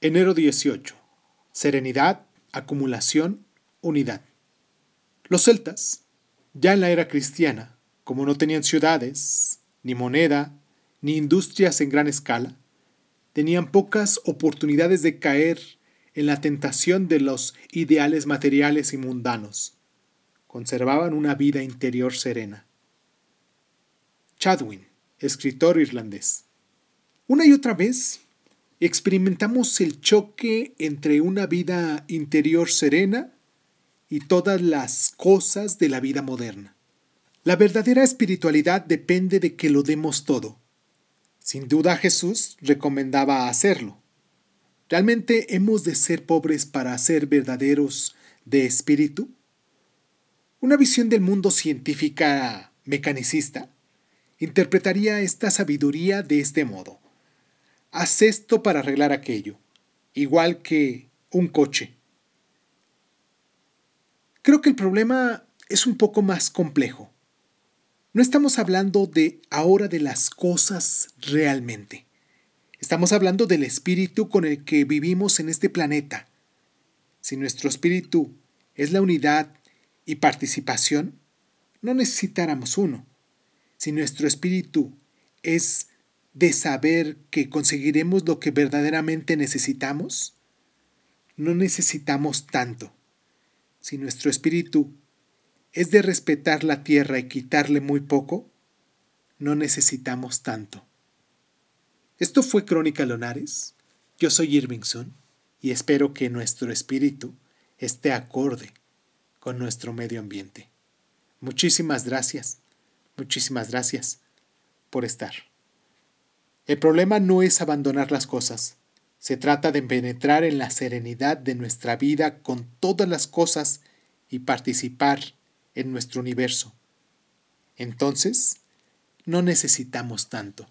Enero 18. Serenidad, acumulación, unidad. Los celtas, ya en la era cristiana, como no tenían ciudades, ni moneda, ni industrias en gran escala, tenían pocas oportunidades de caer en la tentación de los ideales materiales y mundanos. Conservaban una vida interior serena. Chadwin, escritor irlandés. Una y otra vez experimentamos el choque entre una vida interior serena y todas las cosas de la vida moderna. La verdadera espiritualidad depende de que lo demos todo. Sin duda Jesús recomendaba hacerlo. ¿Realmente hemos de ser pobres para ser verdaderos de espíritu? Una visión del mundo científica mecanicista interpretaría esta sabiduría de este modo. Haz esto para arreglar aquello, igual que un coche. Creo que el problema es un poco más complejo. No estamos hablando de ahora de las cosas realmente. Estamos hablando del espíritu con el que vivimos en este planeta. Si nuestro espíritu es la unidad y participación, no necesitáramos uno. Si nuestro espíritu es de saber que conseguiremos lo que verdaderamente necesitamos? No necesitamos tanto. Si nuestro espíritu es de respetar la tierra y quitarle muy poco, no necesitamos tanto. Esto fue Crónica Lonares. Yo soy Irvingson y espero que nuestro espíritu esté acorde con nuestro medio ambiente. Muchísimas gracias, muchísimas gracias por estar. El problema no es abandonar las cosas. Se trata de penetrar en la serenidad de nuestra vida con todas las cosas y participar en nuestro universo. Entonces, no necesitamos tanto.